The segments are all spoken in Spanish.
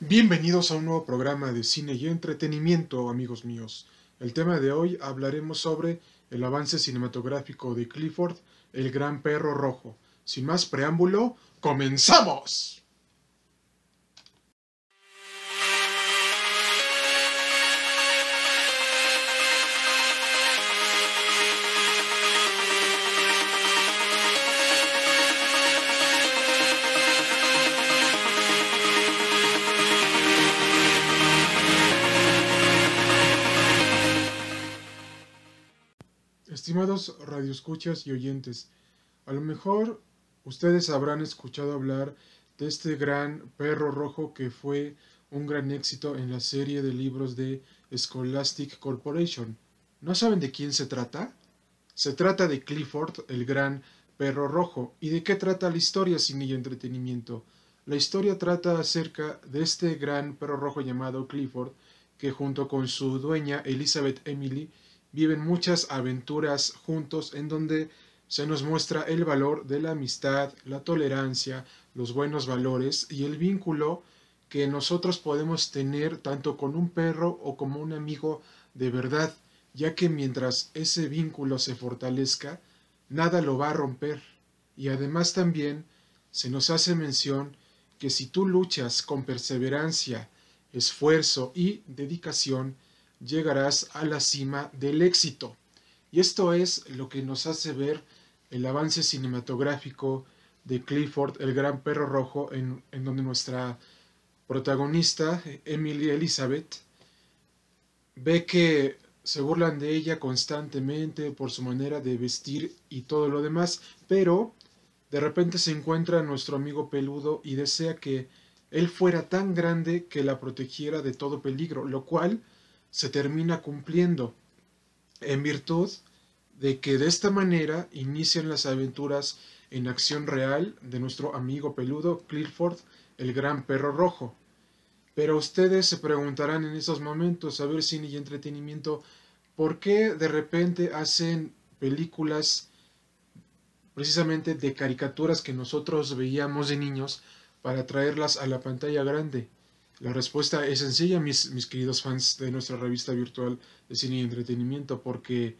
Bienvenidos a un nuevo programa de cine y entretenimiento, amigos míos. El tema de hoy hablaremos sobre el avance cinematográfico de Clifford, el gran perro rojo. Sin más preámbulo, ¡comenzamos! Estimados radioescuchas y oyentes, a lo mejor ustedes habrán escuchado hablar de este gran perro rojo que fue un gran éxito en la serie de libros de Scholastic Corporation. ¿No saben de quién se trata? Se trata de Clifford, el gran perro rojo. ¿Y de qué trata la historia sin y entretenimiento? La historia trata acerca de este gran perro rojo llamado Clifford, que junto con su dueña Elizabeth Emily viven muchas aventuras juntos en donde se nos muestra el valor de la amistad, la tolerancia, los buenos valores y el vínculo que nosotros podemos tener tanto con un perro o como un amigo de verdad, ya que mientras ese vínculo se fortalezca, nada lo va a romper. Y además también se nos hace mención que si tú luchas con perseverancia, esfuerzo y dedicación, llegarás a la cima del éxito. Y esto es lo que nos hace ver el avance cinematográfico de Clifford, el gran perro rojo, en, donde nuestra protagonista, Emily Elizabeth, ve que se burlan de ella constantemente por su manera de vestir y todo lo demás, pero de repente se encuentra nuestro amigo peludo y desea que él fuera tan grande que la protegiera de todo peligro, lo cual se termina cumpliendo en virtud de que de esta manera inician las aventuras en acción real de nuestro amigo peludo Clifford, el gran perro rojo. Pero ustedes se preguntarán en esos momentos, a ver cine y entretenimiento, ¿por qué de repente hacen películas precisamente de caricaturas que nosotros veíamos de niños para traerlas a la pantalla grande? La respuesta es sencilla, mis, mis queridos fans de nuestra revista virtual de cine y entretenimiento, porque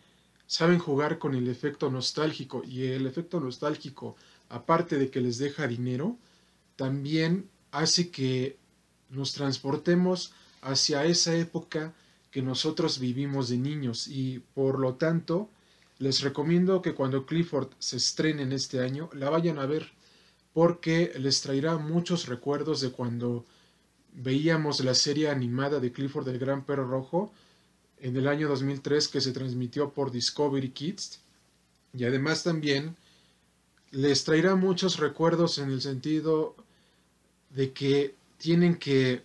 saben jugar con el efecto nostálgico y el efecto nostálgico, aparte de que les deja dinero, también hace que nos transportemos hacia esa época que nosotros vivimos de niños. Y por lo tanto les recomiendo que cuando Clifford se estrene en este año la vayan a ver porque les traerá muchos recuerdos de cuando veíamos la serie animada de Clifford del Gran Perro Rojo en el año 2003 que se transmitió por Discovery Kids. Y además también les traerá muchos recuerdos en el sentido de que tienen que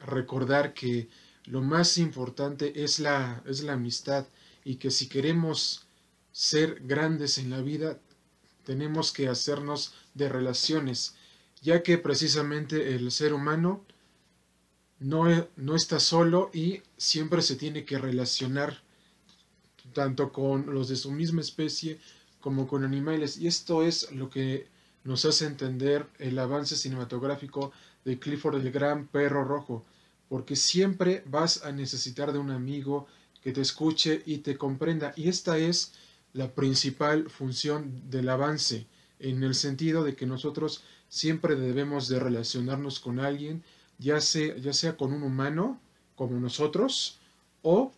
recordar que lo más importante es la, es la amistad y que si queremos ser grandes en la vida tenemos que hacernos de relaciones ya que precisamente el ser humano no, no está solo y siempre se tiene que relacionar tanto con los de su misma especie como con animales. Y esto es lo que nos hace entender el avance cinematográfico de Clifford el Gran Perro Rojo, porque siempre vas a necesitar de un amigo que te escuche y te comprenda. Y esta es la principal función del avance, en el sentido de que nosotros siempre debemos de relacionarnos con alguien ya sea, ya sea con un humano como nosotros o,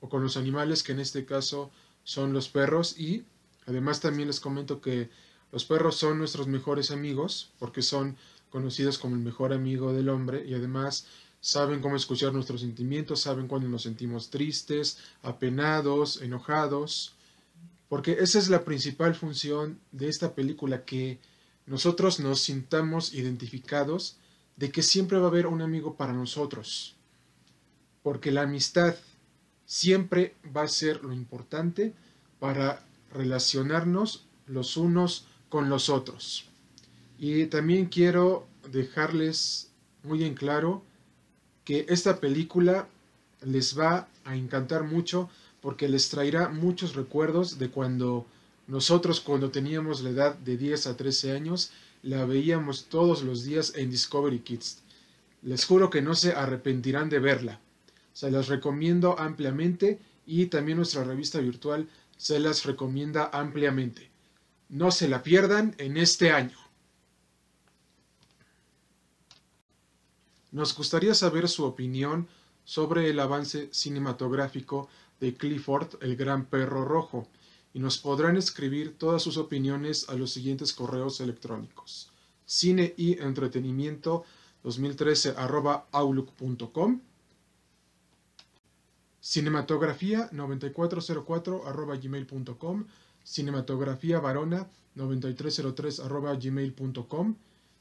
o con los animales que en este caso son los perros. Y además también les comento que los perros son nuestros mejores amigos porque son conocidos como el mejor amigo del hombre y además saben cómo escuchar nuestros sentimientos, saben cuando nos sentimos tristes, apenados, enojados, porque esa es la principal función de esta película, que nosotros nos sintamos identificados de que siempre va a haber un amigo para nosotros, porque la amistad siempre va a ser lo importante para relacionarnos los unos con los otros. Y también quiero dejarles muy en claro que esta película les va a encantar mucho porque les traerá muchos recuerdos de cuando nosotros cuando teníamos la edad de 10 a 13 años la veíamos todos los días en Discovery Kids. Les juro que no se arrepentirán de verla. Se las recomiendo ampliamente y también nuestra revista virtual se las recomienda ampliamente. No se la pierdan en este año. Nos gustaría saber su opinión sobre el avance cinematográfico de Clifford, el gran perro rojo, y nos podrán escribir todas sus opiniones a los siguientes correos electrónicos. Cine y entretenimiento 2013 outlook.com cinematografía 9404 gmail.com cinematografía varona 9303 gmail.com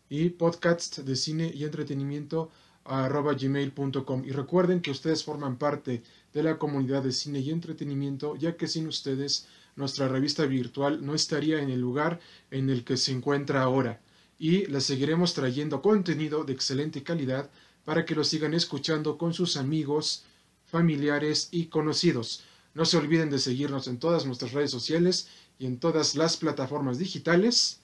y podcast de cine y entretenimiento arroba gmail.com. Y recuerden que ustedes forman parte de la comunidad de cine y entretenimiento, ya que sin ustedes nuestra revista virtual no estaría en el lugar en el que se encuentra ahora. Y les seguiremos trayendo contenido de excelente calidad para que lo sigan escuchando con sus amigos, familiares y conocidos. No se olviden de seguirnos en todas nuestras redes sociales y en todas las plataformas digitales.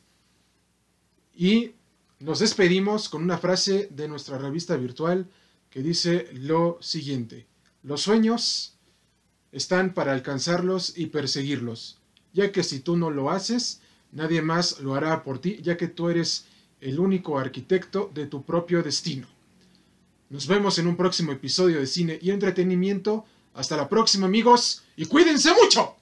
Y nos despedimos con una frase de nuestra revista virtual que dice lo siguiente. Los sueños están para alcanzarlos y perseguirlos, ya que si tú no lo haces, nadie más lo hará por ti, ya que tú eres el único arquitecto de tu propio destino. Nos vemos en un próximo episodio de cine y entretenimiento. Hasta la próxima amigos y cuídense mucho.